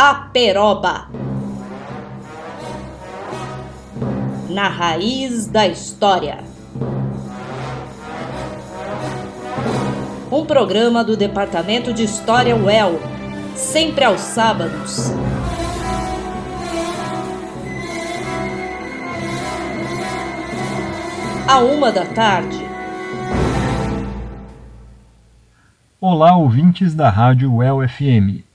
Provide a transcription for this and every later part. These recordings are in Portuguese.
Aperoba. Na raiz da história. Um programa do Departamento de História UEL, sempre aos sábados. À uma da tarde. Olá, ouvintes da Rádio UEL FM.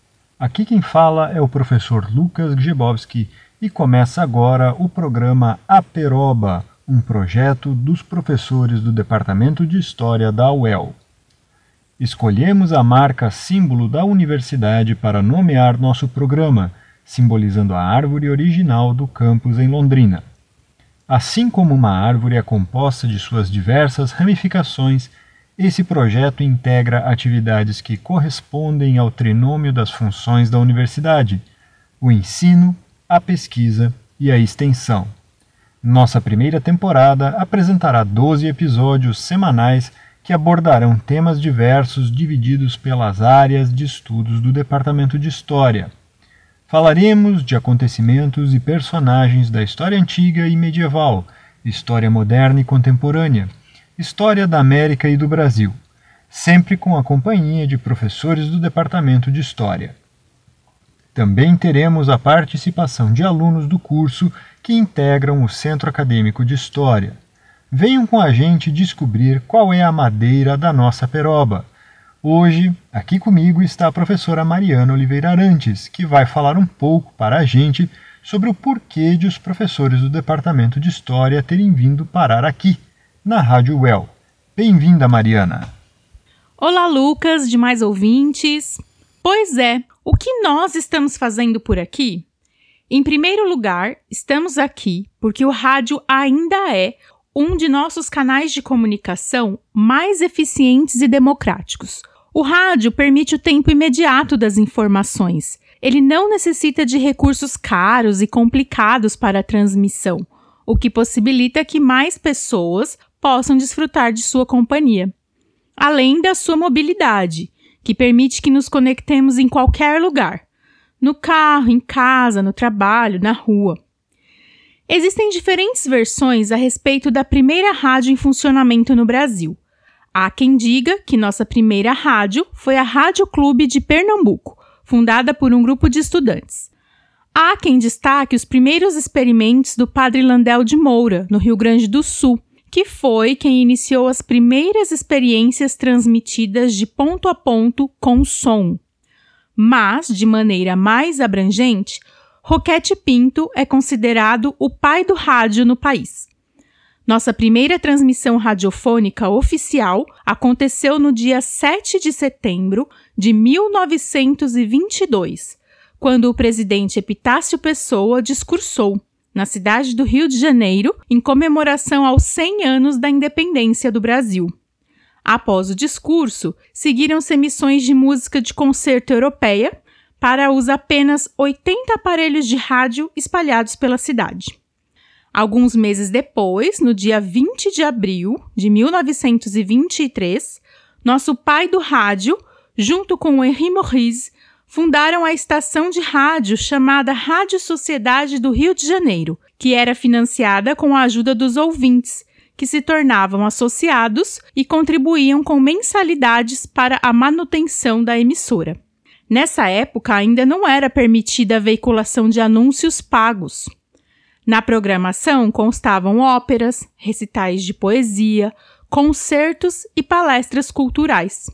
Aqui quem fala é o professor Lucas Gzebowski e começa agora o programa Aperoba, um projeto dos professores do Departamento de História da UEL. Escolhemos a marca símbolo da universidade para nomear nosso programa, simbolizando a árvore original do campus em Londrina. Assim como uma árvore é composta de suas diversas ramificações esse projeto integra atividades que correspondem ao trinômio das funções da universidade: o ensino, a pesquisa e a extensão. Nossa primeira temporada apresentará 12 episódios semanais que abordarão temas diversos divididos pelas áreas de estudos do Departamento de História. Falaremos de acontecimentos e personagens da história antiga e medieval, história moderna e contemporânea História da América e do Brasil, sempre com a companhia de professores do Departamento de História. Também teremos a participação de alunos do curso que integram o Centro Acadêmico de História. Venham com a gente descobrir qual é a madeira da nossa peroba. Hoje, aqui comigo está a professora Mariana Oliveira Arantes, que vai falar um pouco para a gente sobre o porquê de os professores do Departamento de História terem vindo parar aqui na Rádio Well. Bem-vinda, Mariana. Olá, Lucas, demais ouvintes. Pois é, o que nós estamos fazendo por aqui? Em primeiro lugar, estamos aqui porque o rádio ainda é um de nossos canais de comunicação mais eficientes e democráticos. O rádio permite o tempo imediato das informações. Ele não necessita de recursos caros e complicados para a transmissão, o que possibilita que mais pessoas possam desfrutar de sua companhia. Além da sua mobilidade, que permite que nos conectemos em qualquer lugar no carro, em casa, no trabalho, na rua. Existem diferentes versões a respeito da primeira rádio em funcionamento no Brasil. Há quem diga que nossa primeira rádio foi a Rádio Clube de Pernambuco, fundada por um grupo de estudantes. Há quem destaque os primeiros experimentos do Padre Landel de Moura, no Rio Grande do Sul, que foi quem iniciou as primeiras experiências transmitidas de ponto a ponto com som. Mas, de maneira mais abrangente, Roquete Pinto é considerado o pai do rádio no país. Nossa primeira transmissão radiofônica oficial aconteceu no dia 7 de setembro de 1922, quando o presidente Epitácio Pessoa discursou na cidade do Rio de Janeiro, em comemoração aos 100 anos da independência do Brasil. Após o discurso, seguiram-se emissões de música de concerto europeia para os apenas 80 aparelhos de rádio espalhados pela cidade. Alguns meses depois, no dia 20 de abril de 1923, nosso pai do rádio, junto com Henri Maurice, fundaram a estação de rádio chamada Rádio Sociedade do Rio de Janeiro, que era financiada com a ajuda dos ouvintes, que se tornavam associados e contribuíam com mensalidades para a manutenção da emissora. Nessa época ainda não era permitida a veiculação de anúncios pagos. Na programação constavam óperas, recitais de poesia, concertos e palestras culturais.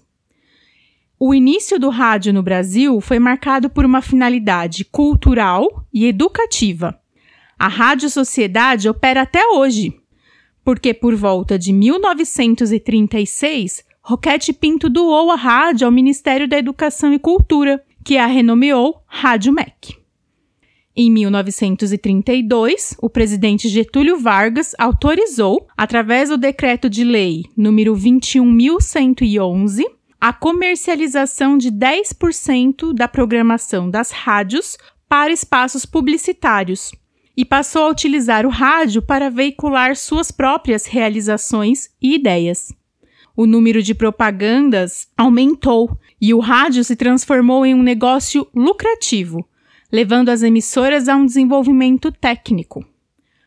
O início do rádio no Brasil foi marcado por uma finalidade cultural e educativa. A Rádio Sociedade opera até hoje, porque por volta de 1936, Roquete Pinto doou a rádio ao Ministério da Educação e Cultura, que a renomeou Rádio MEC. Em 1932, o presidente Getúlio Vargas autorizou, através do decreto de lei número 21111, a comercialização de 10% da programação das rádios para espaços publicitários e passou a utilizar o rádio para veicular suas próprias realizações e ideias. O número de propagandas aumentou e o rádio se transformou em um negócio lucrativo, levando as emissoras a um desenvolvimento técnico.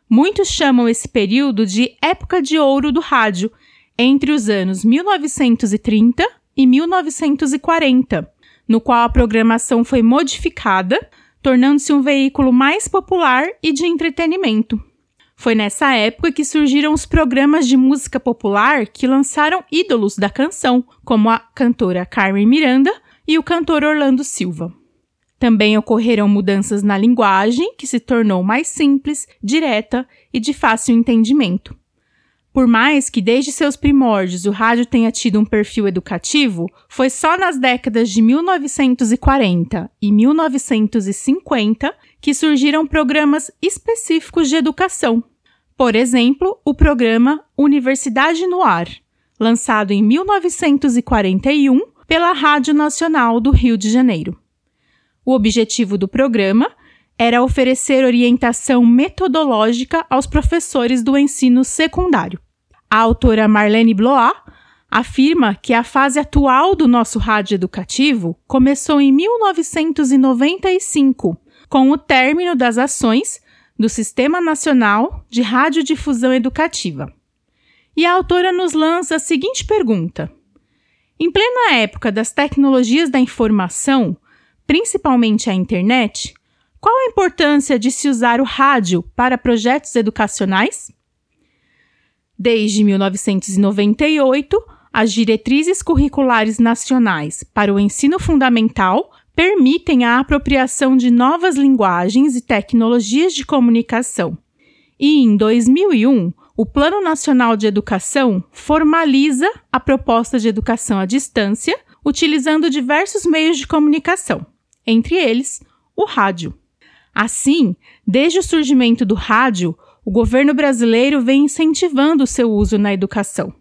Muitos chamam esse período de época de ouro do rádio, entre os anos 1930 e 1940, no qual a programação foi modificada, tornando-se um veículo mais popular e de entretenimento. Foi nessa época que surgiram os programas de música popular que lançaram ídolos da canção, como a cantora Carmen Miranda e o cantor Orlando Silva. Também ocorreram mudanças na linguagem, que se tornou mais simples, direta e de fácil entendimento. Por mais que desde seus primórdios o rádio tenha tido um perfil educativo, foi só nas décadas de 1940 e 1950 que surgiram programas específicos de educação. Por exemplo, o programa Universidade no Ar, lançado em 1941 pela Rádio Nacional do Rio de Janeiro. O objetivo do programa era oferecer orientação metodológica aos professores do ensino secundário. A autora Marlene Blois afirma que a fase atual do nosso rádio educativo começou em 1995, com o término das ações do Sistema Nacional de Radiodifusão Educativa. E a autora nos lança a seguinte pergunta: Em plena época das tecnologias da informação, principalmente a internet, qual a importância de se usar o rádio para projetos educacionais? Desde 1998, as diretrizes curriculares nacionais para o ensino fundamental permitem a apropriação de novas linguagens e tecnologias de comunicação. E em 2001, o Plano Nacional de Educação formaliza a proposta de educação à distância, utilizando diversos meios de comunicação entre eles o rádio. Assim, desde o surgimento do rádio, o governo brasileiro vem incentivando o seu uso na educação.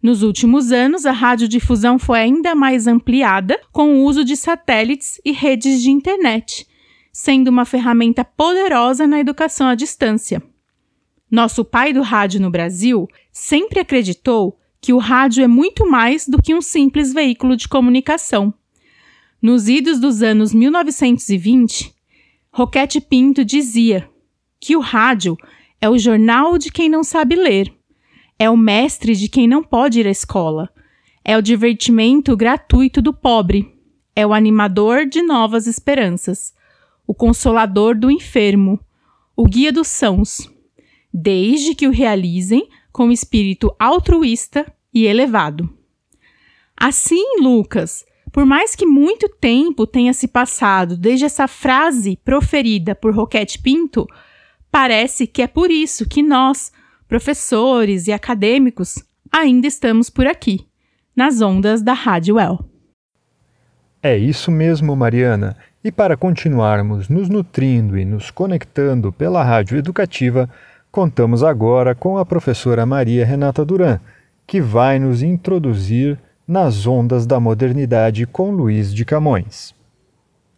Nos últimos anos, a radiodifusão foi ainda mais ampliada com o uso de satélites e redes de internet, sendo uma ferramenta poderosa na educação à distância. Nosso pai do rádio no Brasil sempre acreditou que o rádio é muito mais do que um simples veículo de comunicação. Nos idos dos anos 1920, Roquete Pinto dizia que o rádio é o jornal de quem não sabe ler, é o mestre de quem não pode ir à escola, é o divertimento gratuito do pobre, é o animador de novas esperanças, o consolador do enfermo, o guia dos sãos, desde que o realizem com espírito altruísta e elevado. Assim, Lucas, por mais que muito tempo tenha se passado desde essa frase proferida por Roquete Pinto, parece que é por isso que nós, professores e acadêmicos, ainda estamos por aqui, nas ondas da Rádio Well. É isso mesmo, Mariana. E para continuarmos nos nutrindo e nos conectando pela rádio educativa, contamos agora com a professora Maria Renata Duran, que vai nos introduzir nas Ondas da Modernidade com Luiz de Camões.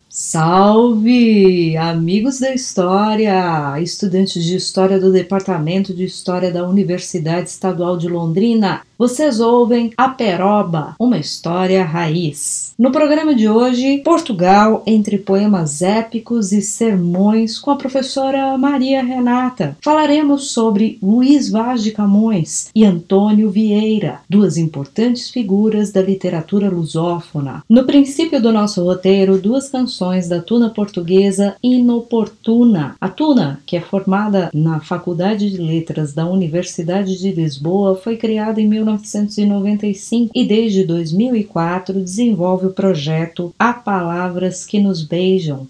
Salve, amigos da história, estudantes de história do Departamento de História da Universidade Estadual de Londrina. Vocês ouvem A Peroba, uma história raiz. No programa de hoje, Portugal entre poemas épicos e sermões com a professora Maria Renata. Falaremos sobre Luiz Vaz de Camões e Antônio Vieira, duas importantes figuras da literatura lusófona. No princípio do nosso roteiro, duas canções da tuna portuguesa Inoportuna. A tuna, que é formada na Faculdade de Letras da Universidade de Lisboa, foi criada em 19 1995 e desde 2004 desenvolve o projeto Há Palavras que Nos Beijam,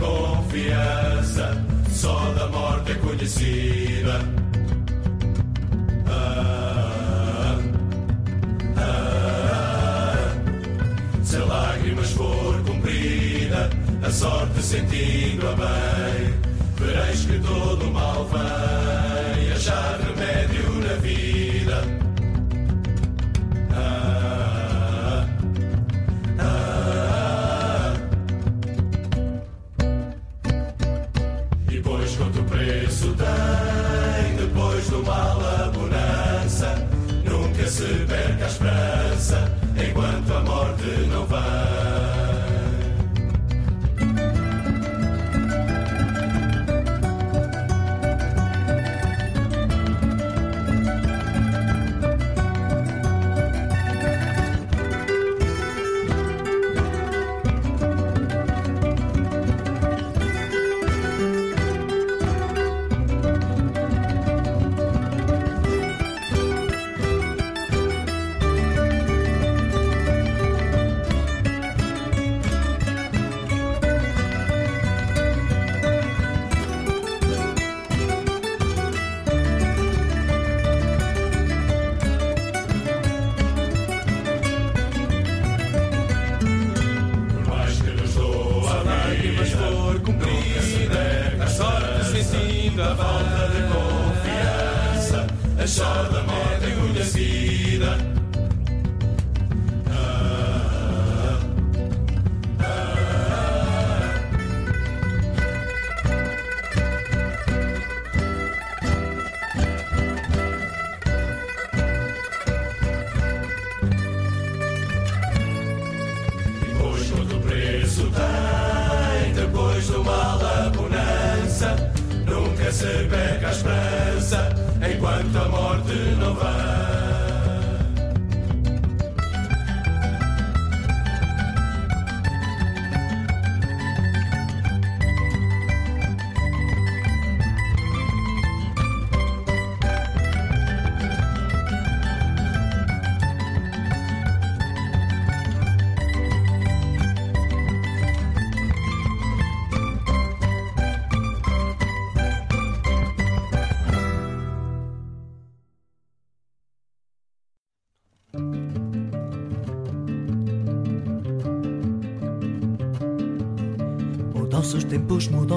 confiança, a sorte sentindo-a bem, vereis que todo o mal vem achar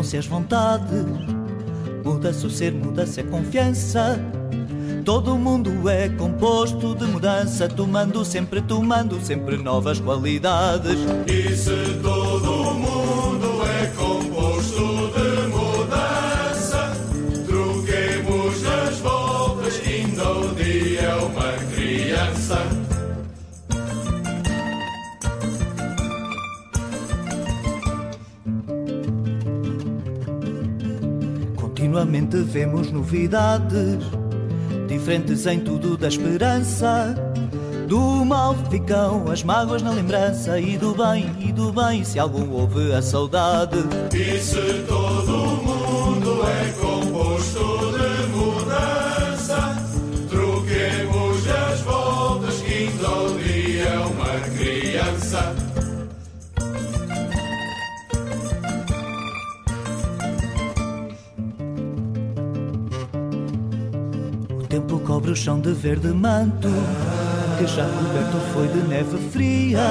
mudam-se as vontades, muda-se o ser, muda-se a confiança. Todo mundo é composto de mudança, tomando sempre, tomando sempre novas qualidades. E se vemos novidades, diferentes em tudo da esperança. Do mal ficam as mágoas na lembrança, e do bem, e do bem, se algum houve a saudade. E se todo mundo é composto chão de verde manto, que já coberto foi de neve fria.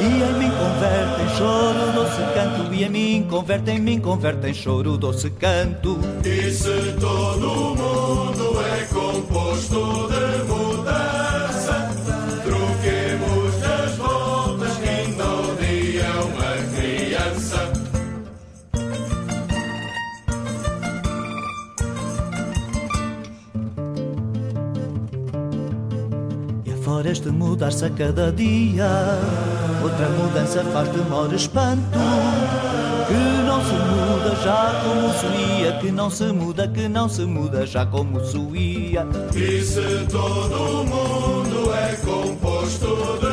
E em mim converte em choro doce canto, e em mim converte em mim converte em choro doce canto. E se todo mundo é composto de mudança, Este mudar-se a cada dia. Outra mudança faz demora espanto. Que não se muda já como se ia Que não se muda, que não se muda já como se ia E se todo mundo é composto de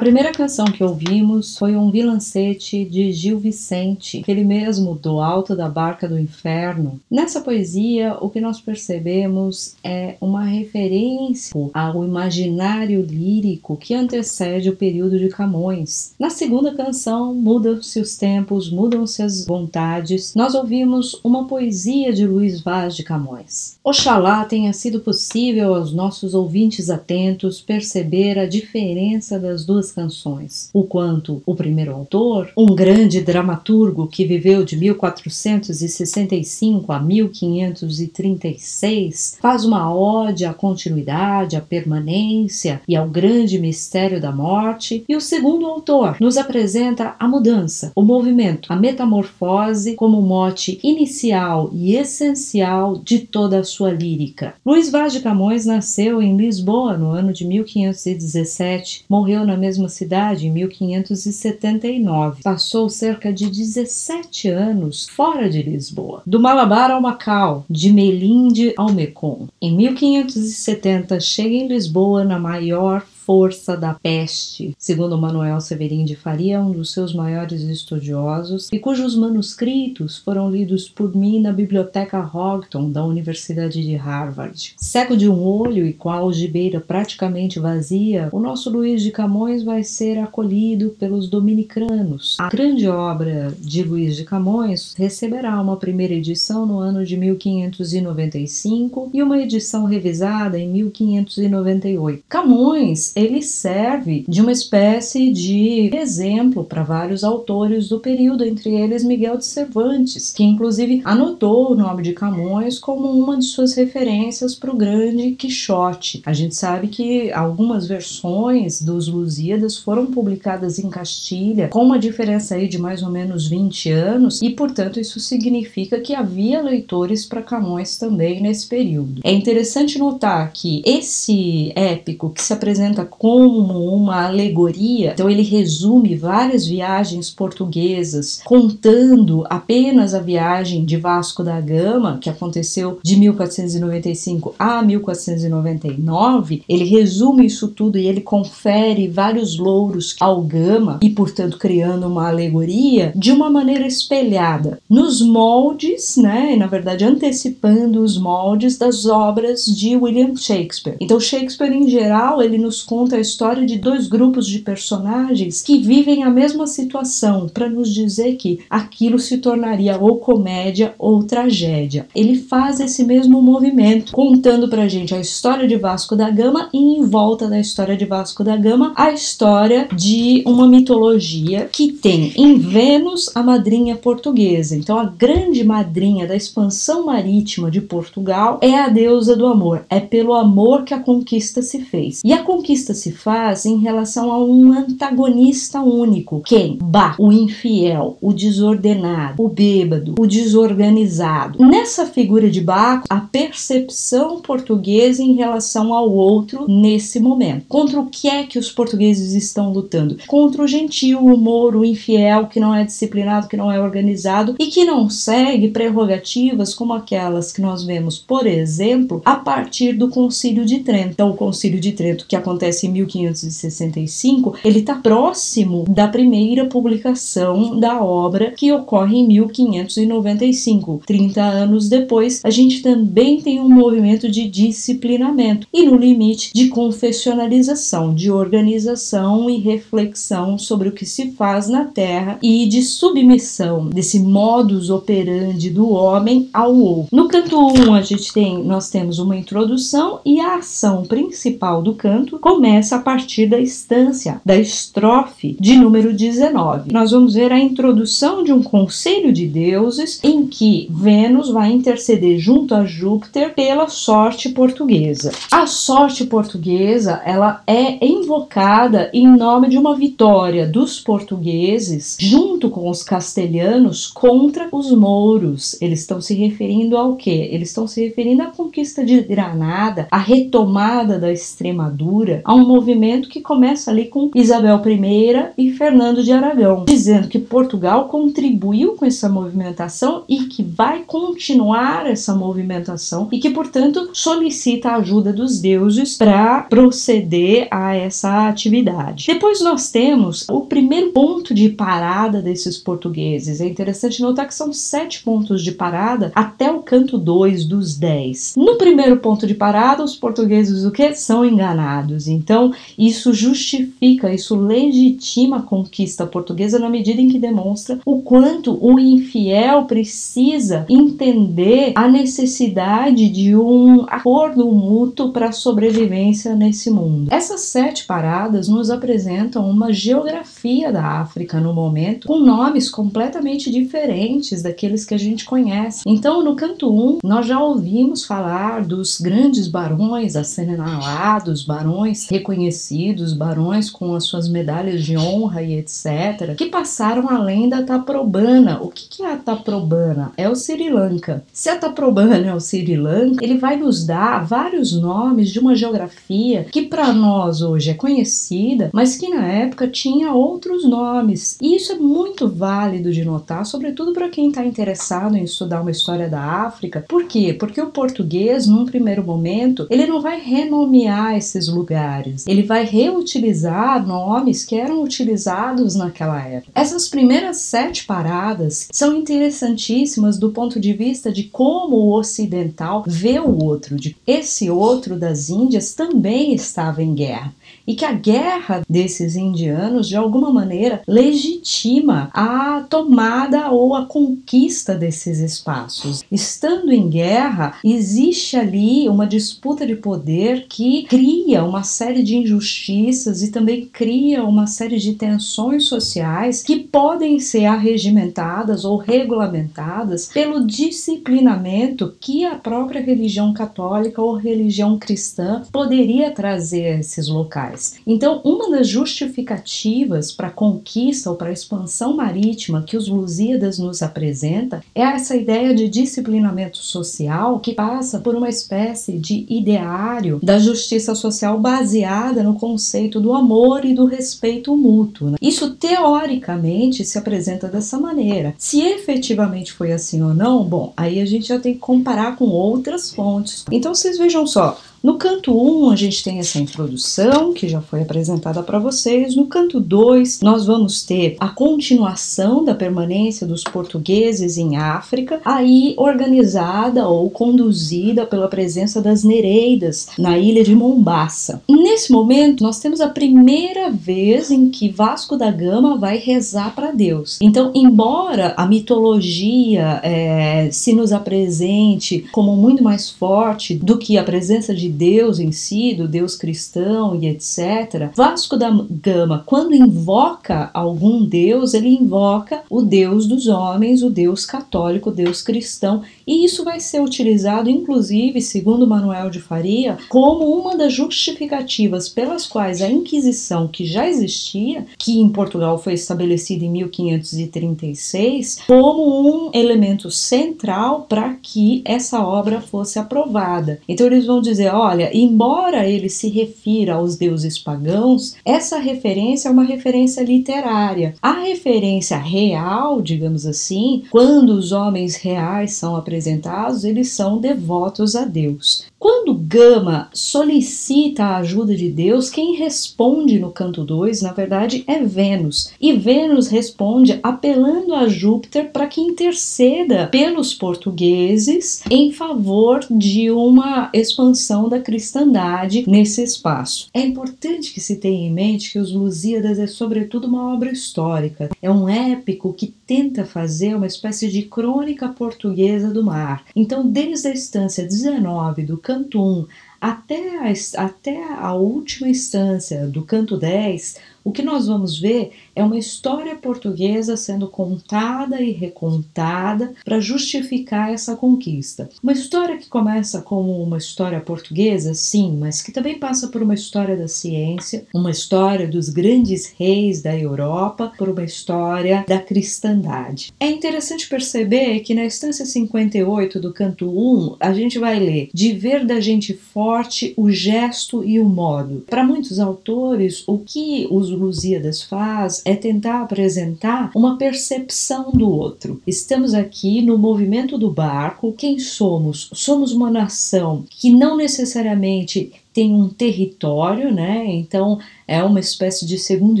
primeira canção que ouvimos foi um vilancete de Gil Vicente, aquele mesmo do Alto da Barca do Inferno. Nessa poesia, o que nós percebemos é uma referência ao imaginário lírico que antecede o período de Camões. Na segunda canção, mudam-se os tempos, mudam-se as vontades. Nós ouvimos uma poesia de Luiz Vaz de Camões. Oxalá tenha sido possível aos nossos ouvintes atentos perceber a diferença das duas canções, o quanto o primeiro autor, um grande dramaturgo que viveu de 1465 a 1536, faz uma ode à continuidade, à permanência e ao grande mistério da morte, e o segundo autor nos apresenta a mudança, o movimento, a metamorfose como mote inicial e essencial de toda a sua lírica. Luís Vaz de Camões nasceu em Lisboa no ano de 1517, morreu na mesma cidade em 1579. Passou cerca de 17 anos fora de Lisboa, do Malabar ao Macau, de Melinde ao Mekong. Em 1570 chega em Lisboa na maior força da peste, segundo Manuel Severin de Faria, um dos seus maiores estudiosos, e cujos manuscritos foram lidos por mim na biblioteca Houghton da Universidade de Harvard. Cego de um olho e com a algibeira praticamente vazia, o nosso Luiz de Camões vai ser acolhido pelos dominicanos. A grande obra de Luiz de Camões receberá uma primeira edição no ano de 1595 e uma edição revisada em 1598. Camões, ele serve de uma espécie de exemplo para vários autores do período, entre eles Miguel de Cervantes, que inclusive anotou o nome de Camões como uma de suas referências para o grande Quixote. A gente sabe que algumas versões dos Lusíadas foram publicadas em Castilha, com uma diferença aí de mais ou menos 20 anos, e portanto isso significa que havia leitores para Camões também nesse período. É interessante notar que esse épico que se apresenta como uma alegoria, então ele resume várias viagens portuguesas, contando apenas a viagem de Vasco da Gama, que aconteceu de 1495 a 1499, ele resume isso tudo e ele confere vários louros ao Gama e, portanto, criando uma alegoria de uma maneira espelhada nos moldes, né, na verdade antecipando os moldes das obras de William Shakespeare. Então, Shakespeare em geral, ele nos conta a história de dois grupos de personagens que vivem a mesma situação para nos dizer que aquilo se tornaria ou comédia ou tragédia. Ele faz esse mesmo movimento, contando pra gente a história de Vasco da Gama e em volta da história de Vasco da Gama a história de uma mitologia que tem em Vênus a madrinha portuguesa. Então a grande madrinha da expansão marítima de Portugal é a deusa do amor. É pelo amor que a conquista se fez. E a conquista se faz em relação a um antagonista único. Quem? Ba, o infiel, o desordenado, o bêbado, o desorganizado. Nessa figura de Baco, a percepção portuguesa em relação ao outro nesse momento. Contra o que é que os portugueses estão lutando? Contra o gentil, o moro, o infiel, que não é disciplinado, que não é organizado e que não segue prerrogativas como aquelas que nós vemos, por exemplo, a partir do Concílio de Trento. Então, o Concílio de Trento, que acontece em 1565, ele está próximo da primeira publicação da obra que ocorre em 1595. 30 anos depois, a gente também tem um movimento de disciplinamento e, no limite, de confessionalização, de organização e reflexão sobre o que se faz na Terra e de submissão desse modus operandi do homem ao outro. No canto 1, a gente tem, nós temos uma introdução e a ação principal do canto começa a partir da estância, da estrofe de número 19. Nós vamos ver a introdução de um conselho de deuses em que Vênus vai interceder junto a Júpiter pela sorte portuguesa. A sorte portuguesa, ela é invocada em nome de uma vitória dos portugueses junto com os castelhanos contra os mouros. Eles estão se referindo ao quê? Eles estão se referindo à conquista de Granada, à retomada da Extremadura, a um movimento que começa ali com Isabel I e Fernando de Aragão, dizendo que Portugal contribuiu com essa movimentação e que vai continuar essa movimentação e que, portanto, solicita a ajuda dos deuses para proceder a essa atividade. Depois nós temos o primeiro ponto de parada desses portugueses. É interessante notar que são sete pontos de parada até o canto 2 dos 10. No primeiro ponto de parada, os portugueses o que são enganados. Então, isso justifica, isso legitima a conquista portuguesa na medida em que demonstra o quanto o infiel precisa entender a necessidade de um acordo mútuo para a sobrevivência nesse mundo. Essas sete paradas nos apresentam uma geografia da África no momento, com nomes completamente diferentes daqueles que a gente conhece. Então, no canto 1, um, nós já ouvimos falar dos grandes barões assinalados, barões reconhecidos, barões com as suas medalhas de honra e etc., que passaram além da Taprobana. O que é a Taprobana? É o Sri Lanka. Se a Taprobana é o Sri Lanka, ele vai nos dar vários nomes de uma geografia que para nós hoje é conhecida, mas que na época tinha outros nomes. E isso é muito válido de notar, sobretudo para quem está interessado em estudar uma história da África. Por quê? Porque o português, num primeiro momento, ele não vai renomear esses lugares Ele vai reutilizar nomes que eram utilizados naquela época. Essas primeiras sete paradas são interessantíssimas do ponto de vista de como o ocidental vê o outro. De esse outro das Índias também estava em guerra e que a guerra desses indianos de alguma maneira legitima a tomada ou a conquista desses espaços. Estando em guerra, existe ali uma disputa de poder que cria uma série de injustiças e também cria uma série de tensões sociais que podem ser arregimentadas ou regulamentadas pelo disciplinamento que a própria religião católica ou religião cristã poderia trazer a esses locais. Então, uma das justificativas para a conquista ou para a expansão marítima que os Lusíadas nos apresenta é essa ideia de disciplinamento social que passa por uma espécie de ideário da justiça social baseada no conceito do amor e do respeito mútuo. Né? Isso teoricamente se apresenta dessa maneira. Se efetivamente foi assim ou não, bom, aí a gente já tem que comparar com outras fontes. Então vocês vejam só, no canto 1, um, a gente tem essa introdução que já foi apresentada para vocês. No canto 2, nós vamos ter a continuação da permanência dos portugueses em África, aí organizada ou conduzida pela presença das Nereidas na ilha de Mombaça. Nesse momento, nós temos a primeira vez em que Vasco da Gama vai rezar para Deus. Então, embora a mitologia é, se nos apresente como muito mais forte do que a presença de Deus em si, do Deus cristão e etc. Vasco da Gama, quando invoca algum Deus, ele invoca o Deus dos homens, o Deus católico, o Deus cristão, e isso vai ser utilizado, inclusive, segundo Manuel de Faria, como uma das justificativas pelas quais a Inquisição, que já existia, que em Portugal foi estabelecida em 1536, como um elemento central para que essa obra fosse aprovada. Então eles vão dizer, olha, embora ele se refira aos deuses pagãos, essa referência é uma referência literária. A referência real, digamos assim, quando os homens reais são apresentados, eles são devotos a Deus. Quando Gama solicita a ajuda de Deus, quem responde no canto 2, na verdade, é Vênus. E Vênus responde apelando a Júpiter para que interceda pelos portugueses em favor de uma expansão da cristandade nesse espaço. É importante que se tenha em mente que os Lusíadas é sobretudo uma obra histórica. É um épico que tenta fazer uma espécie de crônica portuguesa do mar. Então, desde a instância 19 do canto 1 até a, até a última instância do canto 10, o que nós vamos ver é uma história portuguesa sendo contada e recontada para justificar essa conquista. Uma história que começa como uma história portuguesa, sim, mas que também passa por uma história da ciência, uma história dos grandes reis da Europa, por uma história da cristandade. É interessante perceber que na instância 58 do canto 1, a gente vai ler de ver da gente forte o gesto e o modo. Para muitos autores, o que os Lusíadas faz é tentar apresentar uma percepção do outro. Estamos aqui no movimento do barco. Quem somos? Somos uma nação que não necessariamente tem um território, né? Então é uma espécie de segundo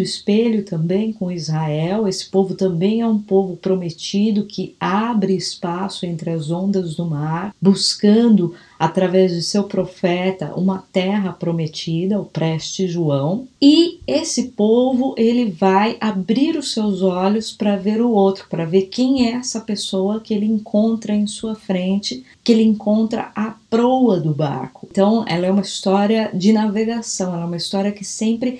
espelho também com Israel. Esse povo também é um povo prometido que abre espaço entre as ondas do mar, buscando através de seu profeta uma terra prometida, o preste João. E esse povo ele vai abrir os seus olhos para ver o outro, para ver quem é essa pessoa que ele encontra em sua frente, que ele encontra à proa do barco. Então, ela é uma história de navegação, ela é uma história que sempre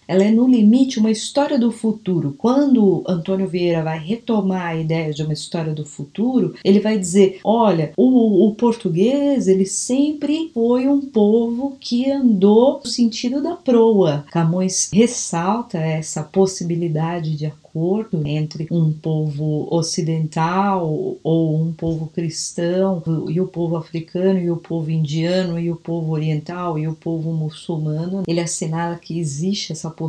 ela é no limite uma história do futuro. Quando Antônio Vieira vai retomar a ideia de uma história do futuro, ele vai dizer: olha, o, o português ele sempre foi um povo que andou no sentido da proa. Camões ressalta essa possibilidade de acordo entre um povo ocidental ou um povo cristão e o povo africano e o povo indiano e o povo oriental e o povo muçulmano. Ele assinala que existe essa possibilidade,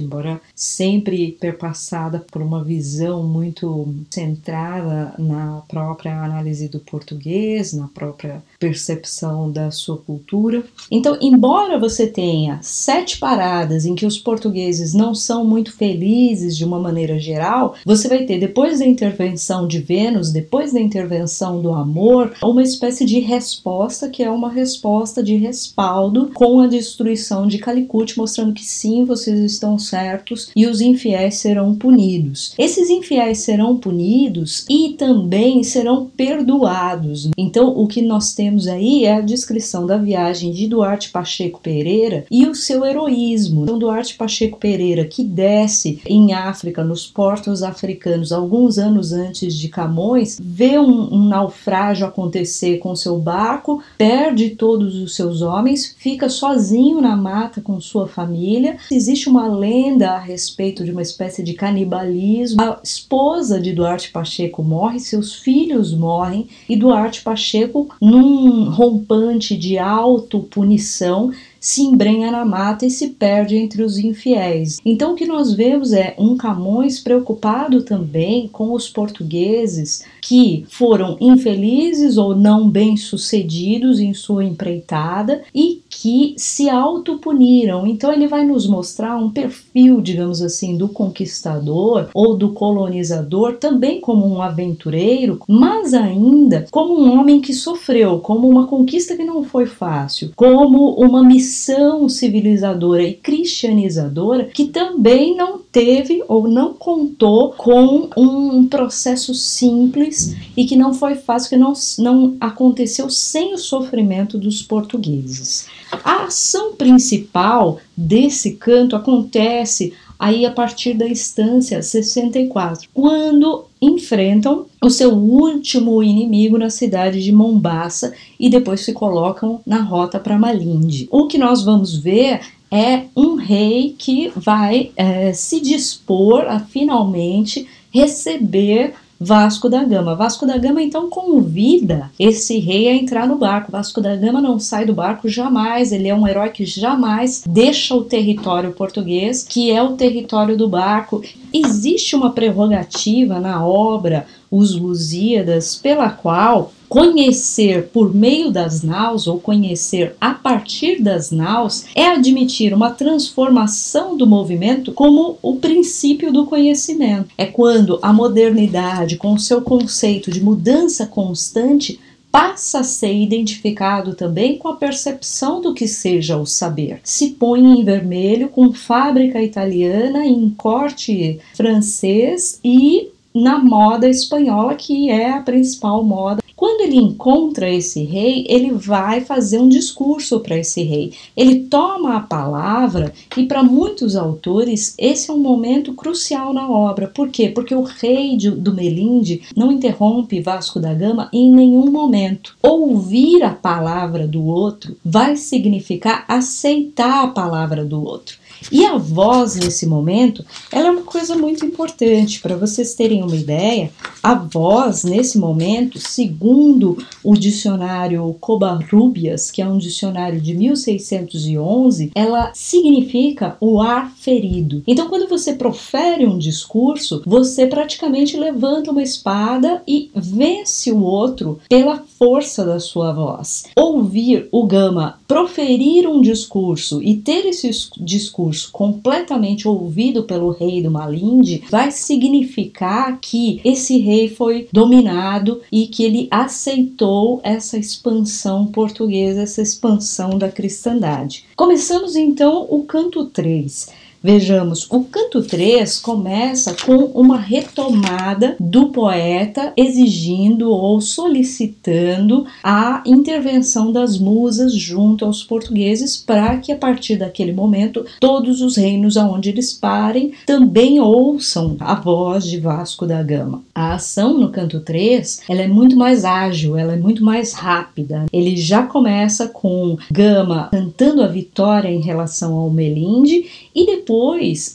embora sempre perpassada por uma visão muito centrada na própria análise do português, na própria percepção da sua cultura. Então, embora você tenha sete paradas em que os portugueses não são muito felizes de uma maneira geral, você vai ter, depois da intervenção de Vênus, depois da intervenção do amor, uma espécie de resposta que é uma resposta de respaldo com a destruição de Calicut, mostrando que sim, vocês estão certos e os infiéis serão punidos. Esses infiéis serão punidos e também serão perdoados. Então, o que nós temos aí é a descrição da viagem de Duarte Pacheco Pereira e o seu heroísmo. Então, Duarte Pacheco Pereira, que desce em África, nos portos africanos, alguns anos antes de Camões, vê um, um naufrágio acontecer com seu barco, perde todos os seus homens, fica sozinho na mata com sua família. Existe uma lenda a respeito de uma espécie de canibalismo. A esposa de Duarte Pacheco morre, seus filhos morrem e Duarte Pacheco, num rompante de auto-punição, se embrenha na mata e se perde entre os infiéis. Então o que nós vemos é um Camões preocupado também com os portugueses que foram infelizes ou não bem-sucedidos em sua empreitada e que se autopuniram. Então ele vai nos mostrar um perfil, digamos assim, do conquistador ou do colonizador também como um aventureiro, mas ainda como um homem que sofreu, como uma conquista que não foi fácil, como uma missão missão civilizadora e cristianizadora que também não teve ou não contou com um processo simples e que não foi fácil, que não, não aconteceu sem o sofrimento dos portugueses. A ação principal desse canto acontece aí a partir da instância 64, quando enfrentam o seu último inimigo na cidade de Mombasa e depois se colocam na rota para Malindi. O que nós vamos ver é um rei que vai é, se dispor a finalmente receber Vasco da Gama. Vasco da Gama então convida esse rei a entrar no barco. Vasco da Gama não sai do barco jamais, ele é um herói que jamais deixa o território português, que é o território do barco. Existe uma prerrogativa na obra Os Lusíadas pela qual Conhecer por meio das naus ou conhecer a partir das naus é admitir uma transformação do movimento como o princípio do conhecimento. É quando a modernidade, com seu conceito de mudança constante, passa a ser identificado também com a percepção do que seja o saber. Se põe em vermelho com fábrica italiana em corte francês e na moda espanhola, que é a principal moda quando ele encontra esse rei, ele vai fazer um discurso para esse rei. Ele toma a palavra e para muitos autores esse é um momento crucial na obra. Por quê? Porque o rei de, do Melinde não interrompe Vasco da Gama em nenhum momento. Ouvir a palavra do outro vai significar aceitar a palavra do outro. E a voz nesse momento, ela é uma coisa muito importante. Para vocês terem uma ideia, a voz nesse momento, segundo o dicionário Covarrubias, que é um dicionário de 1611, ela significa o ar ferido. Então, quando você profere um discurso, você praticamente levanta uma espada e vence o outro pela força da sua voz. Ouvir o Gama proferir um discurso e ter esse discurso completamente ouvido pelo rei do Malinde vai significar que esse rei foi dominado e que ele aceitou essa expansão portuguesa, essa expansão da cristandade. Começamos então o canto 3. Vejamos, o canto 3 começa com uma retomada do poeta exigindo ou solicitando a intervenção das musas junto aos portugueses para que a partir daquele momento todos os reinos aonde eles parem também ouçam a voz de Vasco da Gama. A ação no canto 3, ela é muito mais ágil, ela é muito mais rápida. Ele já começa com Gama cantando a vitória em relação ao Melinde e depois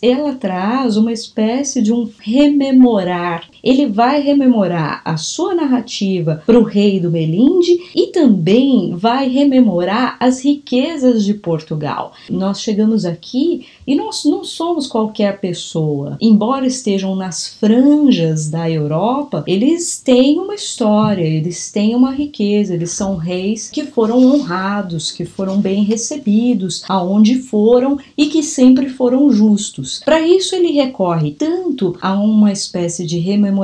ela traz uma espécie de um rememorar. Ele vai rememorar a sua narrativa para o rei do Melinde e também vai rememorar as riquezas de Portugal. Nós chegamos aqui e nós não somos qualquer pessoa. Embora estejam nas franjas da Europa, eles têm uma história, eles têm uma riqueza, eles são reis que foram honrados, que foram bem recebidos aonde foram e que sempre foram justos. Para isso ele recorre tanto a uma espécie de rememoração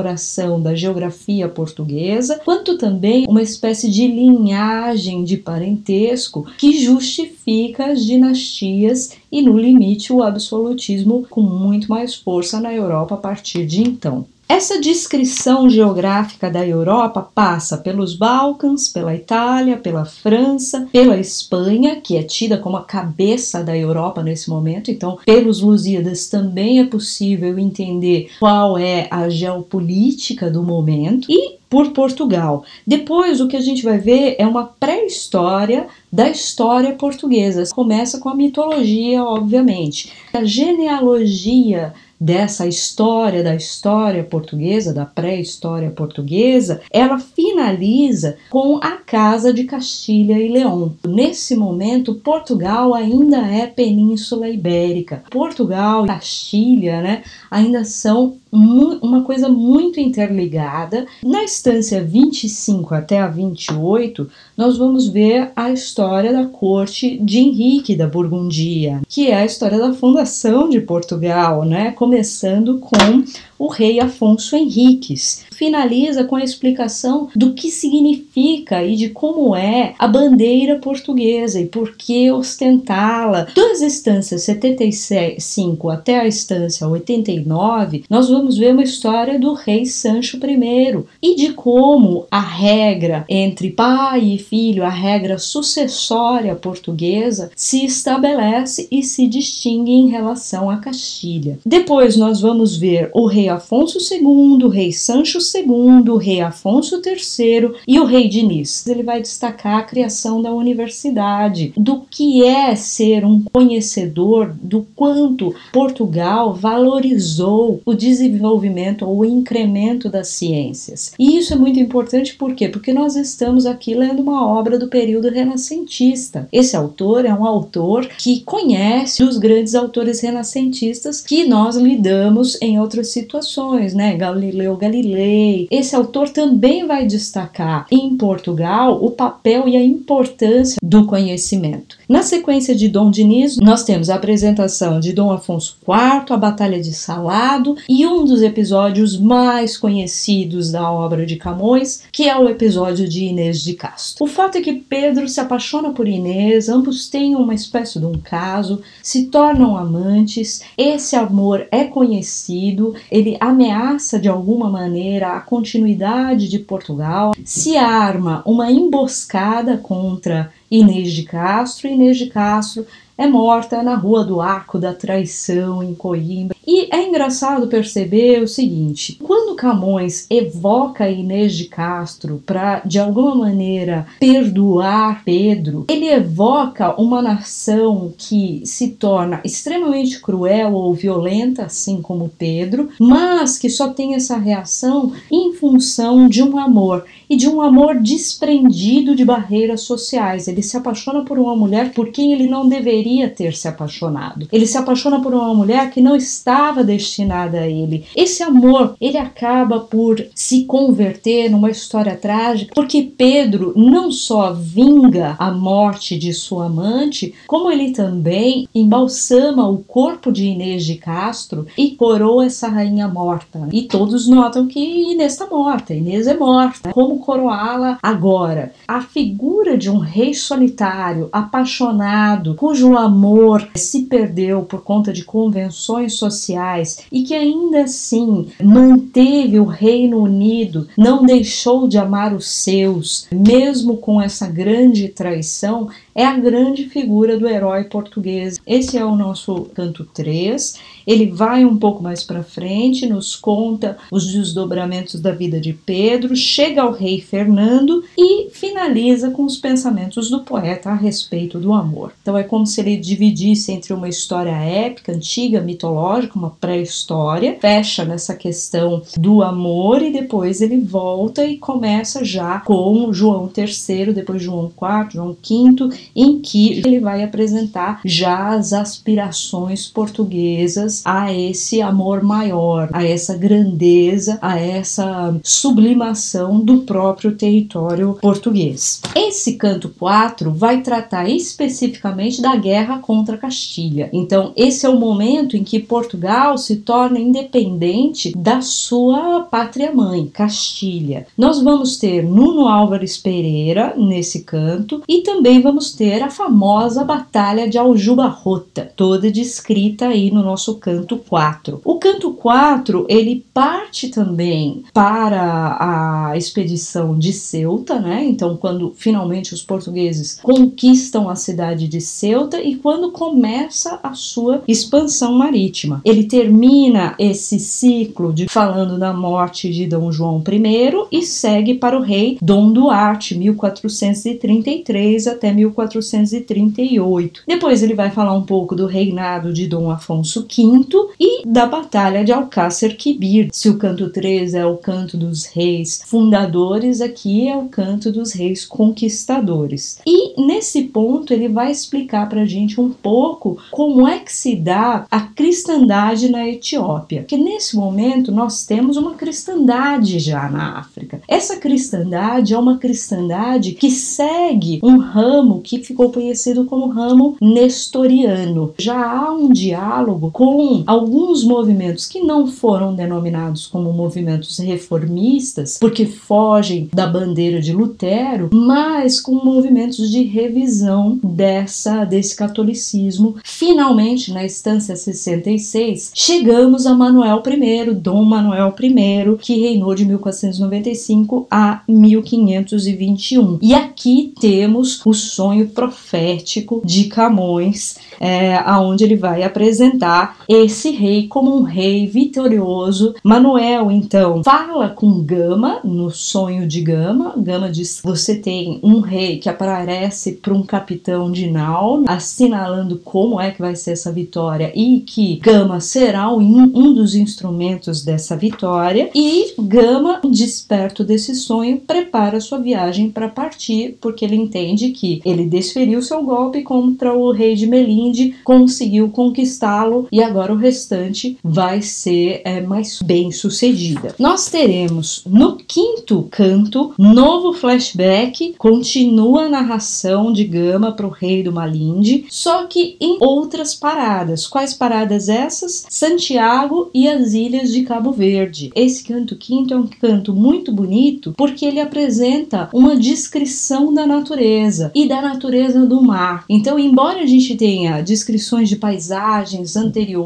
da geografia portuguesa, quanto também uma espécie de linhagem de parentesco que justifica as dinastias e, no limite, o absolutismo com muito mais força na Europa a partir de então. Essa descrição geográfica da Europa passa pelos Balcãs, pela Itália, pela França, pela Espanha, que é tida como a cabeça da Europa nesse momento. Então, pelos Lusíadas também é possível entender qual é a geopolítica do momento e por Portugal. Depois, o que a gente vai ver é uma pré-história da história portuguesa. Começa com a mitologia, obviamente. A genealogia dessa história, da história portuguesa, da pré-história portuguesa, ela finaliza com a Casa de Castilha e Leão. Nesse momento, Portugal ainda é Península Ibérica. Portugal e Castilha né, ainda são uma coisa muito interligada. Na estância 25 até a 28, nós vamos ver a história da corte de Henrique da Burgundia, que é a história da fundação de Portugal, né? Começando com o rei Afonso Henriques. Finaliza com a explicação do que significa e de como é a bandeira portuguesa e por que ostentá-la. Das instâncias 75 até a instância 89, nós vamos ver uma história do rei Sancho I e de como a regra entre pai e filho, a regra sucessória portuguesa, se estabelece e se distingue em relação à Castilha. Depois nós vamos ver o rei Afonso II, rei Sancho II, rei Afonso III e o rei Diniz. Ele vai destacar a criação da universidade, do que é ser um conhecedor do quanto Portugal valorizou o desenvolvimento ou o incremento das ciências. E isso é muito importante por quê? Porque nós estamos aqui lendo uma obra do período renascentista. Esse autor é um autor que conhece os grandes autores renascentistas que nós lidamos em outras situações situações, né? Galileu Galilei. Esse autor também vai destacar em Portugal o papel e a importância do conhecimento. Na sequência de Dom Diniz, nós temos a apresentação de Dom Afonso IV, a Batalha de Salado e um dos episódios mais conhecidos da obra de Camões, que é o episódio de Inês de Castro. O fato é que Pedro se apaixona por Inês, ambos têm uma espécie de um caso, se tornam amantes, esse amor é conhecido, ameaça de alguma maneira a continuidade de Portugal, se arma uma emboscada contra Inês de Castro. Inês de Castro é morta na Rua do Arco da Traição, em Coimbra. E é engraçado perceber o seguinte: quando Camões evoca Inês de Castro para, de alguma maneira, perdoar Pedro, ele evoca uma nação que se torna extremamente cruel ou violenta, assim como Pedro, mas que só tem essa reação em função de um amor e de um amor desprendido de barreiras sociais. Ele se apaixona por uma mulher por quem ele não deveria ter se apaixonado. Ele se apaixona por uma mulher que não estava destinada a ele. Esse amor, ele acaba por se converter numa história trágica, porque Pedro não só vinga a morte de sua amante, como ele também embalsama o corpo de Inês de Castro e coroa essa rainha morta. E todos notam que Inês está morta, Inês é morta. Como coroá-la agora? A figura de um rei solitário, apaixonado, cujo amor se perdeu por conta de convenções sociais e que ainda assim manteve o Reino Unido, não deixou de amar os seus, mesmo com essa grande traição, é a grande figura do herói português. Esse é o nosso canto 3 ele vai um pouco mais para frente, nos conta os desdobramentos da vida de Pedro, chega ao rei Fernando e finaliza com os pensamentos do poeta a respeito do amor. Então é como se ele dividisse entre uma história épica, antiga, mitológica, uma pré-história, fecha nessa questão do amor e depois ele volta e começa já com João III, depois João IV, João V, em que ele vai apresentar já as aspirações portuguesas a esse amor maior, a essa grandeza, a essa sublimação do próprio território português. Esse canto 4 vai tratar especificamente da guerra contra Castilha. Então, esse é o momento em que Portugal se torna independente da sua pátria mãe, Castilha. Nós vamos ter Nuno Álvares Pereira nesse canto e também vamos ter a famosa Batalha de Aljuba Rota, toda descrita aí no nosso canto 4. O canto 4, ele parte também para a expedição de Ceuta, né? Então, quando finalmente os portugueses conquistam a cidade de Ceuta e quando começa a sua expansão marítima. Ele termina esse ciclo de falando da morte de Dom João I e segue para o rei Dom Duarte, 1433 até 1438. Depois ele vai falar um pouco do reinado de Dom Afonso V e da Batalha de Alcácer Quibir. Se o canto 3 é o canto dos reis fundadores, aqui é o canto dos reis conquistadores. E nesse ponto ele vai explicar para a gente um pouco como é que se dá a cristandade na Etiópia. Que nesse momento nós temos uma cristandade já na África. Essa cristandade é uma cristandade que segue um ramo que ficou conhecido como ramo nestoriano. Já há um diálogo com alguns movimentos que não foram denominados como movimentos reformistas, porque fogem da bandeira de Lutero, mas com movimentos de revisão dessa desse catolicismo. Finalmente, na instância 66, chegamos a Manuel I, Dom Manuel I, que reinou de 1495 a 1521. E aqui temos o sonho profético de Camões, é, aonde ele vai apresentar esse rei como um rei vitorioso. Manuel, então, fala com Gama no sonho de Gama. Gama diz: você tem um rei que aparece para um capitão de nau, assinalando como é que vai ser essa vitória e que Gama será um, um dos instrumentos dessa vitória. E Gama, desperto desse sonho, prepara sua viagem para partir, porque ele entende que ele desferiu seu golpe contra o rei de Melinde, conseguiu conquistá-lo e agora o restante vai ser é, mais bem sucedida. Nós teremos no quinto canto novo flashback, continua a narração de Gama para o rei do Malinde, só que em outras paradas. Quais paradas essas? Santiago e as ilhas de Cabo Verde. Esse canto quinto é um canto muito bonito porque ele apresenta uma descrição da natureza e da natureza do mar. Então, embora a gente tenha descrições de paisagens anteriores,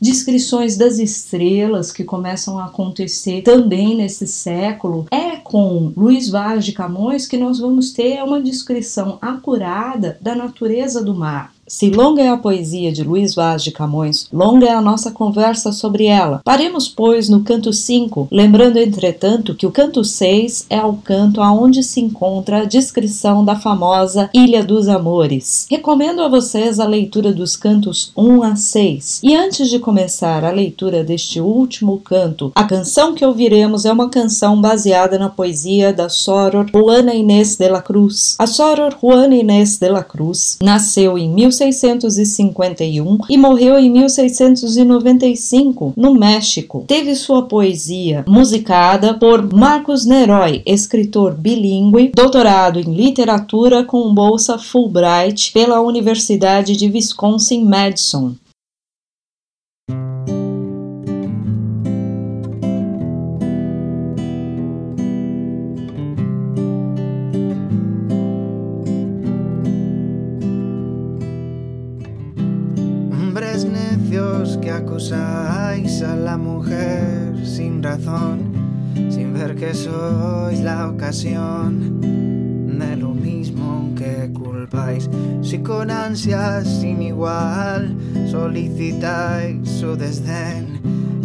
descrições das estrelas que começam a acontecer também nesse século, é com Luiz Vaz de Camões que nós vamos ter uma descrição acurada da natureza do mar. Se longa é a poesia de Luís Vaz de Camões, longa é a nossa conversa sobre ela. Paremos, pois, no canto 5, lembrando, entretanto, que o canto 6 é o canto aonde se encontra a descrição da famosa Ilha dos Amores. Recomendo a vocês a leitura dos cantos 1 a 6. E antes de começar a leitura deste último canto, a canção que ouviremos é uma canção baseada na poesia da Soror Juana Inês de la Cruz. A Soror Juana Inês de la Cruz nasceu em 17 1651 e morreu em 1695, no México. Teve sua poesia musicada por Marcos Neroy, escritor bilíngue, doutorado em literatura com bolsa Fulbright pela Universidade de Wisconsin-Madison. Acusáis a la mujer sin razón, sin ver que sois la ocasión de lo mismo que culpáis. Si con ansias sin igual solicitáis su desdén,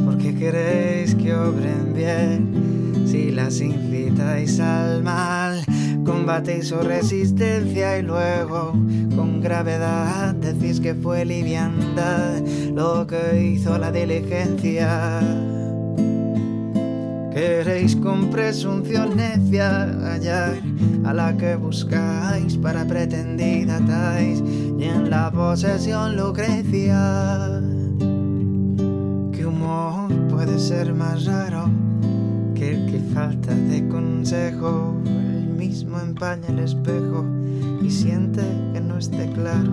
porque queréis que obren bien, si las incitáis al mal, combatéis su resistencia y luego con gravedad decís que fue liviandad lo que hizo la diligencia. Queréis con presunción necia hallar a la que buscáis para pretendida tais y en la posesión Lucrecia. ¿Qué humor puede ser más raro que el que falta de consejo? Mismo empaña el espejo y siente que no esté claro.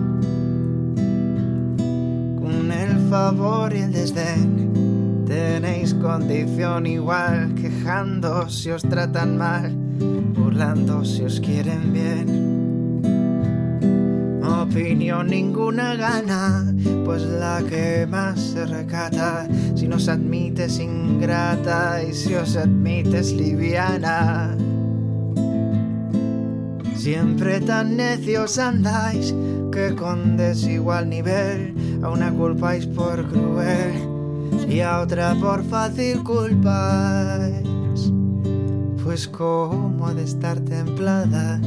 Con el favor y el desdén tenéis condición igual, quejando si os tratan mal, burlando si os quieren bien. Opinión ninguna gana, pues la que más se recata, si nos admites ingrata y si os admites liviana. Siempre tan necios andáis que con desigual nivel a una culpáis por cruel y a otra por fácil culpáis. Pues cómo ha de estar templada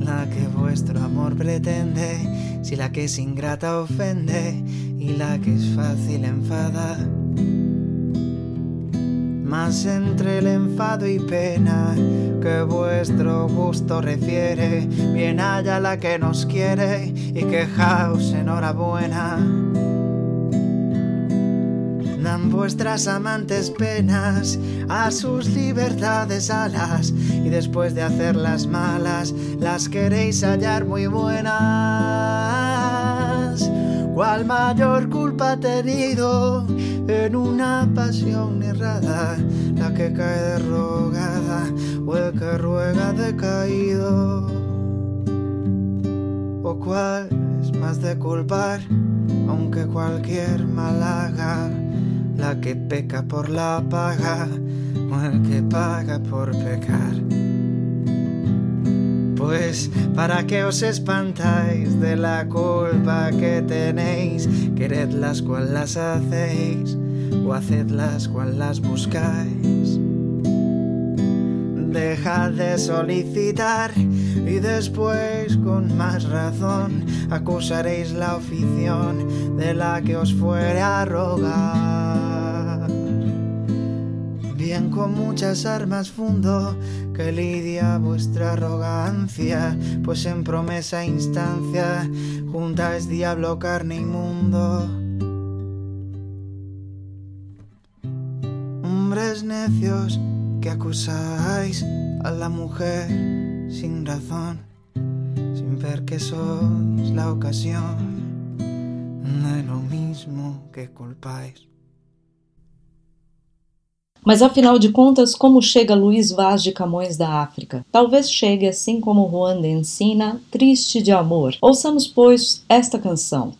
la que vuestro amor pretende, si la que es ingrata ofende y la que es fácil enfada. Mas entre el enfado y pena que vuestro gusto refiere, bien haya la que nos quiere y quejaos enhorabuena. Dan vuestras amantes penas a sus libertades alas y después de hacerlas malas las queréis hallar muy buenas. ¿Cuál mayor culpa ha tenido en una pasión errada? La que cae derrogada o el que ruega decaído. ¿O cuál es más de culpar, aunque cualquier mal haga? La que peca por la paga o el que paga por pecar. Pues, ¿para qué os espantáis de la culpa que tenéis? Queredlas cual las hacéis, o hacedlas cual las buscáis. Dejad de solicitar y después, con más razón, acusaréis la afición de la que os fuere a rogar. Bien con muchas armas fundo que lidia vuestra arrogancia, pues en promesa e instancia juntáis diablo, carne y mundo. Hombres necios que acusáis a la mujer sin razón, sin ver que sois la ocasión de lo mismo que culpáis. Mas afinal de contas, como chega Luiz Vaz de Camões da África? Talvez chegue assim como Juan de Encina, triste de amor. Ouçamos, pois, esta canção.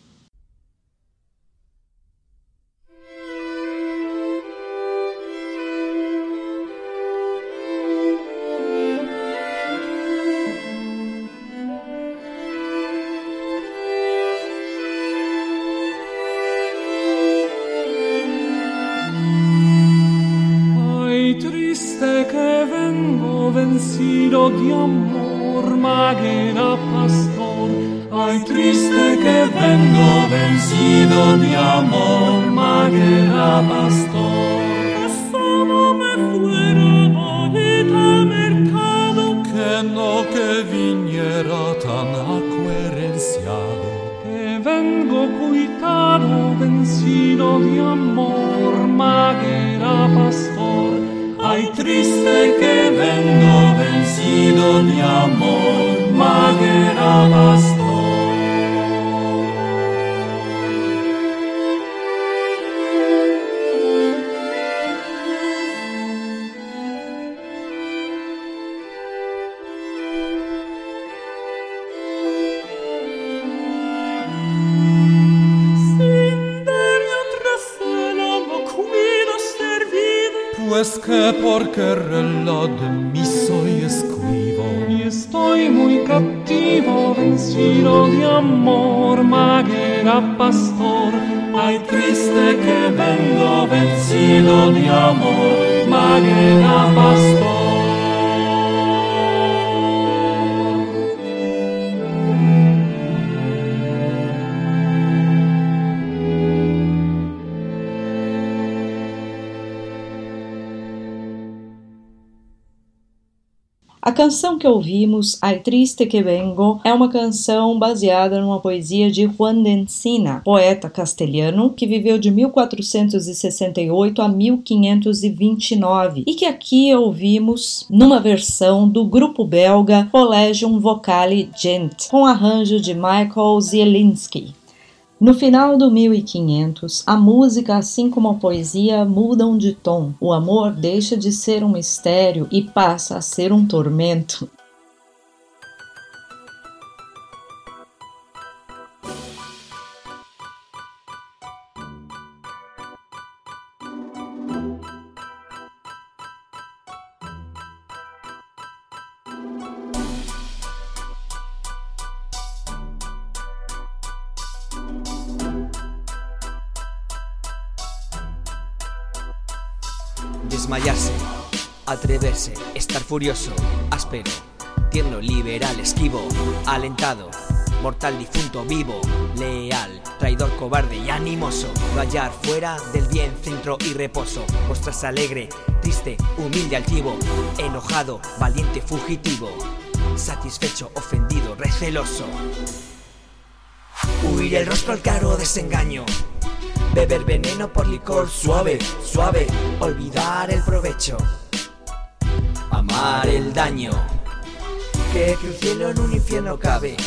Vencido de amor, maguera pastor. Ay, triste que vengo vencido de amor, maguera pastor. Canção que ouvimos, Ai Triste Que Vengo, é uma canção baseada numa poesia de Juan de Encina, poeta castelhano que viveu de 1468 a 1529 e que aqui ouvimos numa versão do grupo belga Collegium Vocale Gent, com arranjo de Michael Zielinski. No final do 1500, a música, assim como a poesia, mudam de tom. O amor deixa de ser um mistério e passa a ser um tormento. Furioso, áspero, tierno, liberal, esquivo, alentado, mortal, difunto, vivo, leal, traidor, cobarde y animoso, hallar fuera del bien, centro y reposo, mostras alegre, triste, humilde, altivo, enojado, valiente, fugitivo, satisfecho, ofendido, receloso. Huir el rostro al caro desengaño, Beber veneno por licor suave, suave, olvidar el provecho. Amar el daño, que, un cielo en un infierno cabe.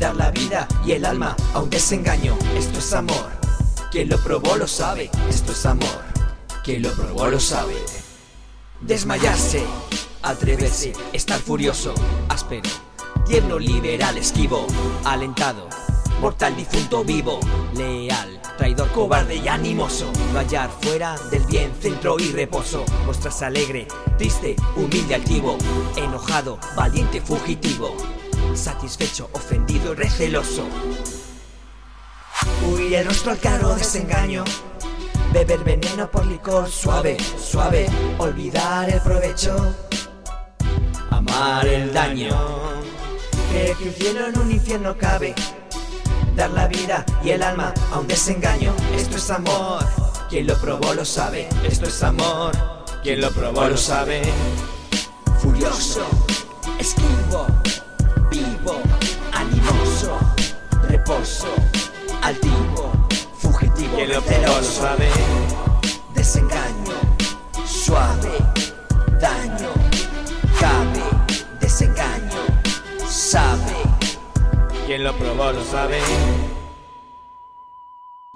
Dar la vida y el alma a un desengaño, esto es amor. Quien lo probó lo sabe, esto es amor. Quien lo probó lo sabe. Desmayarse, atreverse, estar furioso, áspero, tierno, liberal, esquivo, alentado, mortal, difunto, vivo, leal, traidor, cobarde y animoso. No hallar fuera del bien, centro y reposo. Mostras alegre, triste, humilde, altivo, enojado, valiente, fugitivo, satisfecho, ofendido y receloso. Huir el rostro al caro desengaño. Beber veneno por licor suave, suave, olvidar el provecho. Amar el daño. Que un cielo en un infierno cabe dar la vida y el alma a un desengaño. Esto es amor, quien lo probó lo sabe. Esto es amor, quien lo probó lo sabe. Furioso, esquivo, vivo, animoso, reposo, altivo, fugitivo, quien lo probó lo sabe. Desengaño, suave, daño, cabe, desengaño, sabe. Quien lo lo sabe.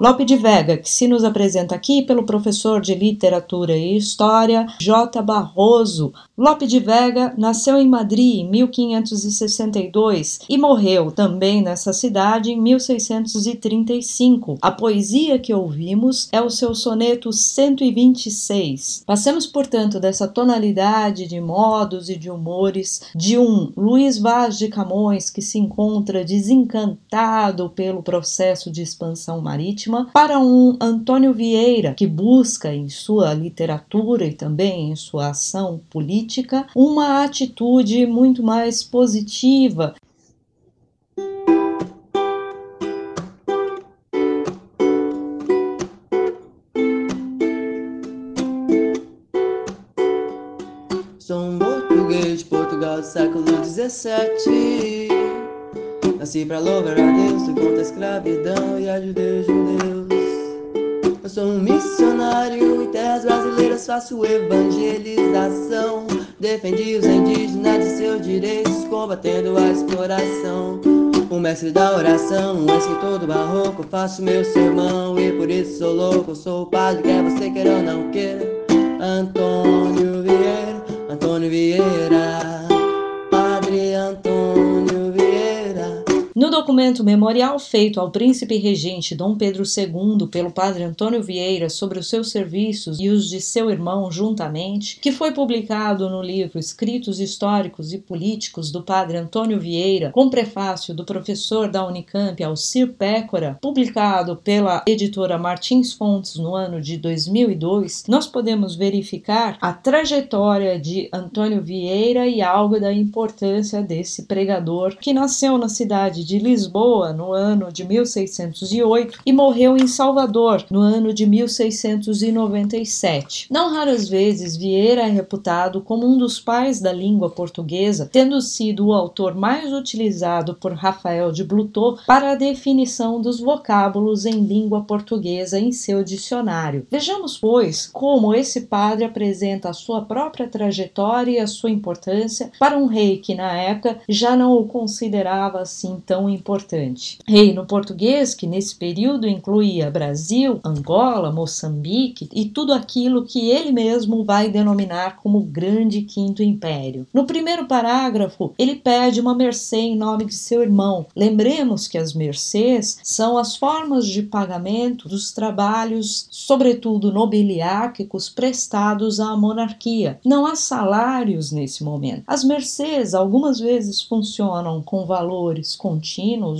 Lope de Vega, que se nos apresenta aqui pelo professor de Literatura e História J. Barroso. Lope de Vega nasceu em Madrid em 1562 e morreu também nessa cidade em 1635. A poesia que ouvimos é o seu soneto 126. Passamos, portanto, dessa tonalidade de modos e de humores de um Luiz Vaz de Camões que se encontra desencantado pelo processo de expansão marítima para um Antônio Vieira, que busca em sua literatura e também em sua ação política uma atitude muito mais positiva. Sou um português de Portugal do século XVII. Nasci pra louvar a Deus contra a escravidão e a judeus judeus. Eu sou um missionário em terras brasileiras, faço evangelização. Defendi os indígenas de seus direitos, combatendo a exploração. O mestre da oração, um escritor do barroco, faço meu sermão e por isso sou louco. Sou o padre, quer você queira ou não queira. Antônio Vieira, Antônio Vieira, No documento memorial feito ao príncipe regente Dom Pedro II pelo padre Antônio Vieira sobre os seus serviços e os de seu irmão juntamente, que foi publicado no livro Escritos Históricos e Políticos do padre Antônio Vieira, com prefácio do professor da Unicamp Alcir Pécora, publicado pela editora Martins Fontes no ano de 2002, nós podemos verificar a trajetória de Antônio Vieira e algo da importância desse pregador que nasceu na cidade de Lisboa no ano de 1608 e morreu em Salvador no ano de 1697. Não raras vezes Vieira é reputado como um dos pais da língua portuguesa, tendo sido o autor mais utilizado por Rafael de Blutot para a definição dos vocábulos em língua portuguesa em seu dicionário. Vejamos, pois, como esse padre apresenta a sua própria trajetória e a sua importância para um rei que na época já não o considerava assim tão importante. Rei no português que nesse período incluía Brasil, Angola, Moçambique e tudo aquilo que ele mesmo vai denominar como Grande Quinto Império. No primeiro parágrafo, ele pede uma mercê em nome de seu irmão. Lembremos que as mercês são as formas de pagamento dos trabalhos, sobretudo nobiliárquicos, prestados à monarquia. Não há salários nesse momento. As mercês algumas vezes funcionam com valores contínuos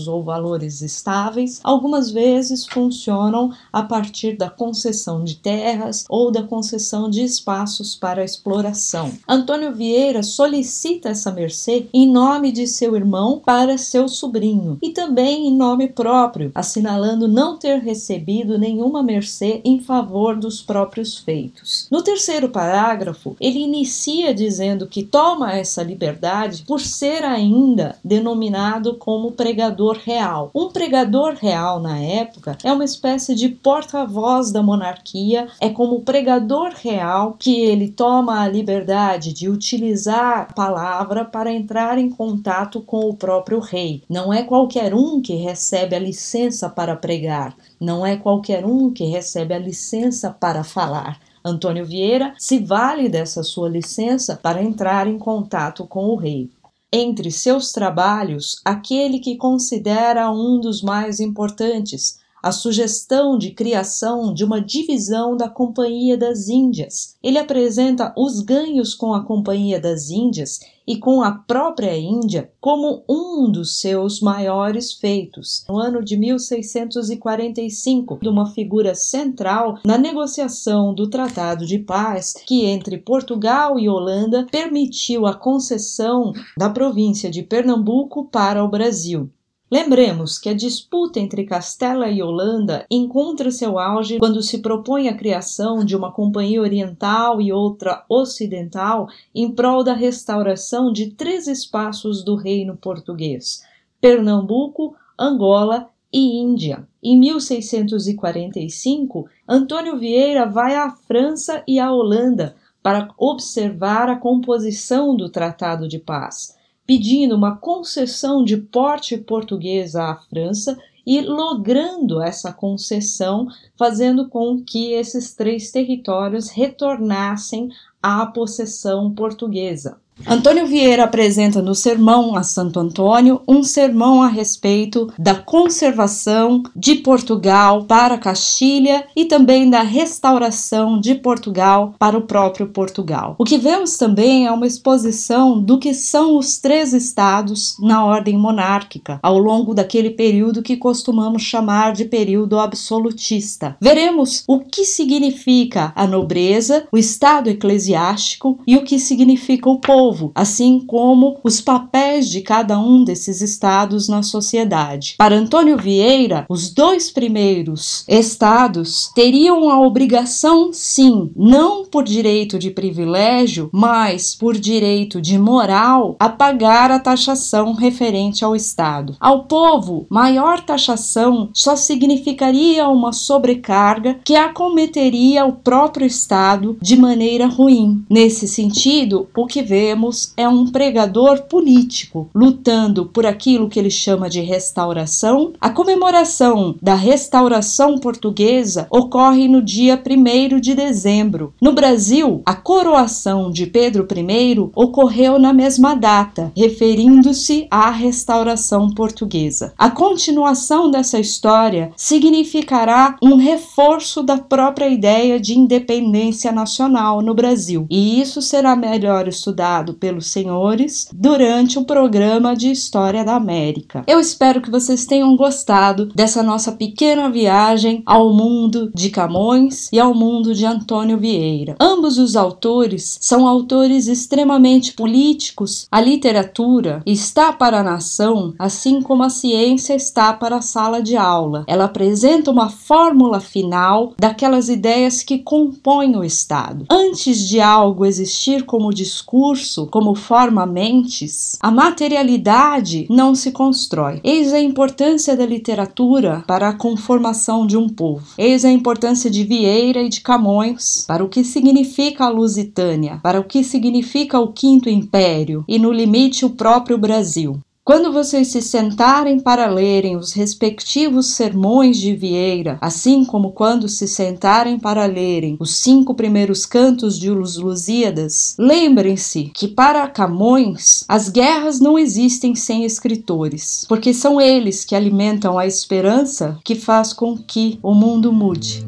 ou valores estáveis, algumas vezes funcionam a partir da concessão de terras ou da concessão de espaços para exploração. Antônio Vieira solicita essa mercê em nome de seu irmão para seu sobrinho e também em nome próprio, assinalando não ter recebido nenhuma mercê em favor dos próprios feitos. No terceiro parágrafo, ele inicia dizendo que toma essa liberdade por ser ainda denominado como pregador real. Um pregador real na época é uma espécie de porta-voz da monarquia, é como pregador real que ele toma a liberdade de utilizar a palavra para entrar em contato com o próprio rei. Não é qualquer um que recebe a licença para pregar, não é qualquer um que recebe a licença para falar. Antônio Vieira se vale dessa sua licença para entrar em contato com o rei. Entre seus trabalhos, aquele que considera um dos mais importantes, a sugestão de criação de uma divisão da Companhia das Índias. Ele apresenta os ganhos com a Companhia das Índias e com a própria Índia como um dos seus maiores feitos. No ano de 1645, de uma figura central na negociação do Tratado de Paz que entre Portugal e Holanda permitiu a concessão da província de Pernambuco para o Brasil. Lembremos que a disputa entre Castela e Holanda encontra seu auge quando se propõe a criação de uma companhia oriental e outra ocidental em prol da restauração de três espaços do reino português: Pernambuco, Angola e Índia. Em 1645, Antônio Vieira vai à França e à Holanda para observar a composição do Tratado de Paz pedindo uma concessão de porte português à França e logrando essa concessão, fazendo com que esses três territórios retornassem à possessão portuguesa. Antônio Vieira apresenta no Sermão a Santo Antônio um sermão a respeito da conservação de Portugal para Castilha e também da restauração de Portugal para o próprio Portugal. O que vemos também é uma exposição do que são os três estados na ordem monárquica ao longo daquele período que costumamos chamar de período absolutista. Veremos o que significa a nobreza, o estado eclesiástico e o que significa o povo povo, assim como os papéis de cada um desses estados na sociedade. Para Antônio Vieira, os dois primeiros estados teriam a obrigação, sim, não por direito de privilégio, mas por direito de moral, a pagar a taxação referente ao Estado. Ao povo, maior taxação só significaria uma sobrecarga que acometeria o próprio Estado de maneira ruim. Nesse sentido, o que vemos É um pregador político, lutando por aquilo que ele chama de restauração. A comemoração da restauração portuguesa ocorre no dia 1 de dezembro. No Brasil, a coroação de Pedro I ocorreu na mesma data, referindo-se à restauração portuguesa. A continuação dessa história significará um reforço da própria ideia de independência nacional no Brasil, e isso será melhor estudado pelos senhores durante o programa de História da América. Eu espero que vocês tenham gostado dessa nossa pequena viagem ao mundo de Camões e ao mundo de Antônio Vieira. Ambos os autores são autores extremamente políticos. A literatura está para a nação, assim como a ciência está para a sala de aula. Ela apresenta uma fórmula final daquelas ideias que compõem o Estado. Antes de algo existir como discurso, como forma mentes, a materialidade não se constrói. Eis a importância da literatura para a conformação de um povo. Eis a importância de Vieira e de Camões para o que significa a Lusitânia, para o que significa o Quinto Império e, no limite, o próprio Brasil. Quando vocês se sentarem para lerem os respectivos sermões de Vieira, assim como quando se sentarem para lerem os cinco primeiros cantos de Os Lusíadas, lembrem-se que para Camões as guerras não existem sem escritores, porque são eles que alimentam a esperança que faz com que o mundo mude.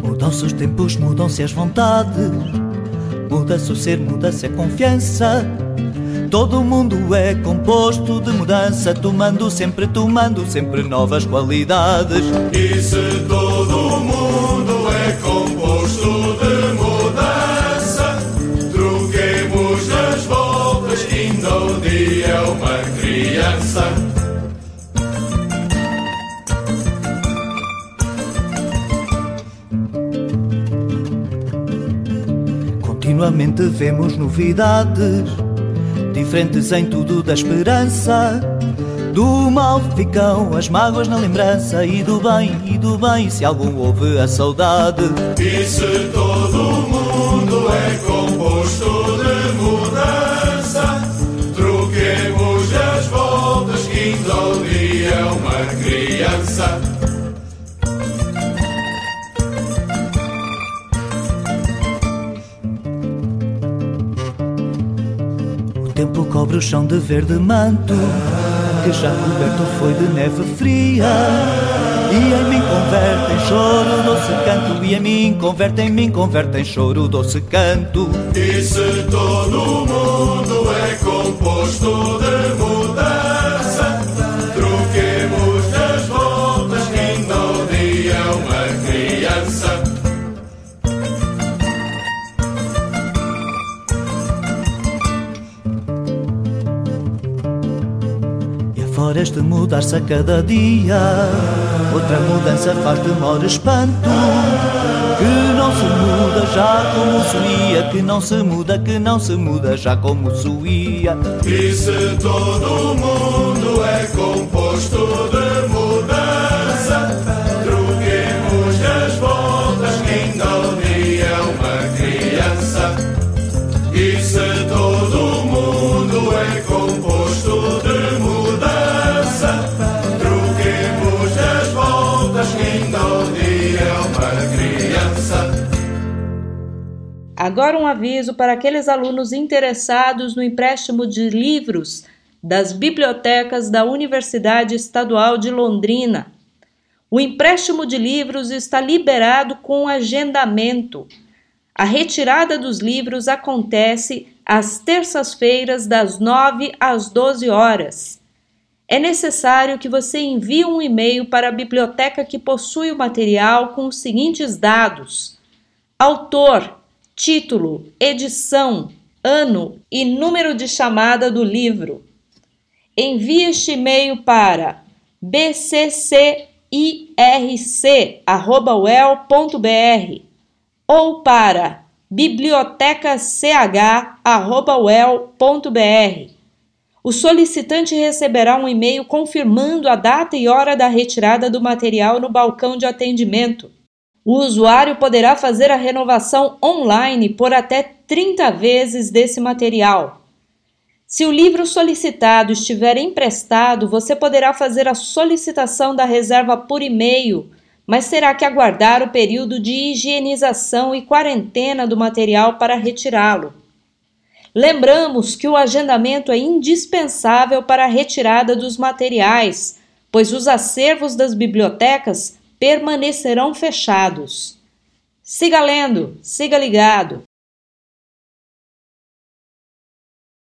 Mudam-se os tempos, mudam-se as vontades Muda-se o ser, muda-se a confiança. Todo mundo é composto de mudança, tomando sempre, tomando sempre novas qualidades. E se todo mundo é composto de mudança, troquemos as voltas, ainda o dia é uma criança. Continuamente vemos novidades, diferentes em tudo da esperança. Do mal ficam as mágoas na lembrança, e do bem, e do bem, se algum houve a saudade. E se todo mundo é cobre o chão de verde manto, que já coberto foi de neve fria. E em mim converte em choro doce canto, e em mim converte em mim converte em choro doce canto. E se todo mundo é composto de E a floresta mudar-se a cada dia, outra mudança faz demora espanto. Que não se muda já como se ia, que não se muda, que não se muda já como se ia. E se todo mundo é composto de Agora um aviso para aqueles alunos interessados no empréstimo de livros das bibliotecas da Universidade Estadual de Londrina. O empréstimo de livros está liberado com agendamento. A retirada dos livros acontece às terças-feiras, das 9 às 12 horas. É necessário que você envie um e-mail para a biblioteca que possui o material com os seguintes dados: autor, título, edição, ano e número de chamada do livro. Envie este e-mail para bccirc.wel.br ou para bibliotecach.wel.br. O solicitante receberá um e-mail confirmando a data e hora da retirada do material no balcão de atendimento. O usuário poderá fazer a renovação online por até 30 vezes desse material. Se o livro solicitado estiver emprestado, você poderá fazer a solicitação da reserva por e-mail, mas terá que aguardar o período de higienização e quarentena do material para retirá-lo. Lembramos que o agendamento é indispensável para a retirada dos materiais, pois os acervos das bibliotecas permanecerão fechados. Siga lendo, siga ligado.